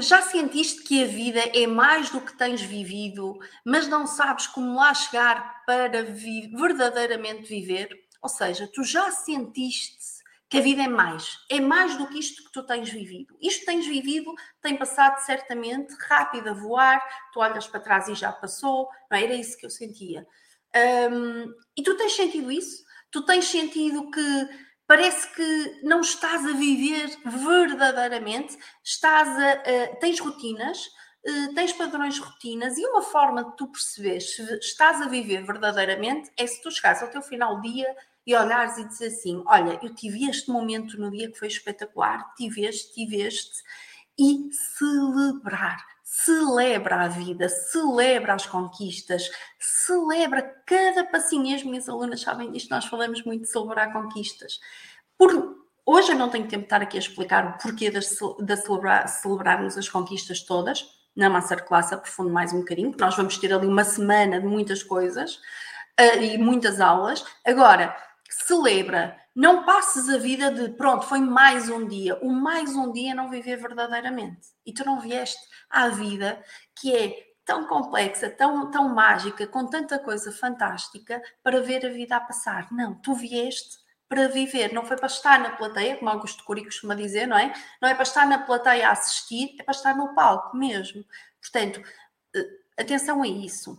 já sentiste que a vida é mais do que tens vivido, mas não sabes como lá chegar para vi verdadeiramente viver? Ou seja, tu já sentiste que a vida é mais, é mais do que isto que tu tens vivido. Isto que tens vivido tem passado certamente rápido a voar, tu olhas para trás e já passou, não é? era isso que eu sentia. E tu tens sentido isso? Tu tens sentido que parece que não estás a viver verdadeiramente, estás a, a tens rotinas, uh, tens padrões rotinas e uma forma de tu perceberes se estás a viver verdadeiramente é se tu chegares ao teu final do dia e olhares e dizer assim: Olha, eu tive este momento no dia que foi espetacular, tive este, tive este, e celebrar. Celebra a vida, celebra as conquistas, celebra cada passinho. as minhas alunas sabem disto, nós falamos muito de celebrar conquistas. Por, hoje eu não tenho tempo de estar aqui a explicar o porquê de, de celebrar, celebrarmos as conquistas todas. Na Masterclass aprofundo mais um bocadinho, porque nós vamos ter ali uma semana de muitas coisas uh, e muitas aulas. Agora, celebra. Não passes a vida de pronto, foi mais um dia. O mais um dia é não viver verdadeiramente. E tu não vieste à vida que é tão complexa, tão, tão mágica, com tanta coisa fantástica para ver a vida a passar. Não, tu vieste para viver, não foi para estar na plateia, como Augusto Curi costuma dizer, não é? Não é para estar na plateia a assistir, é para estar no palco mesmo. Portanto, eh, atenção a isso.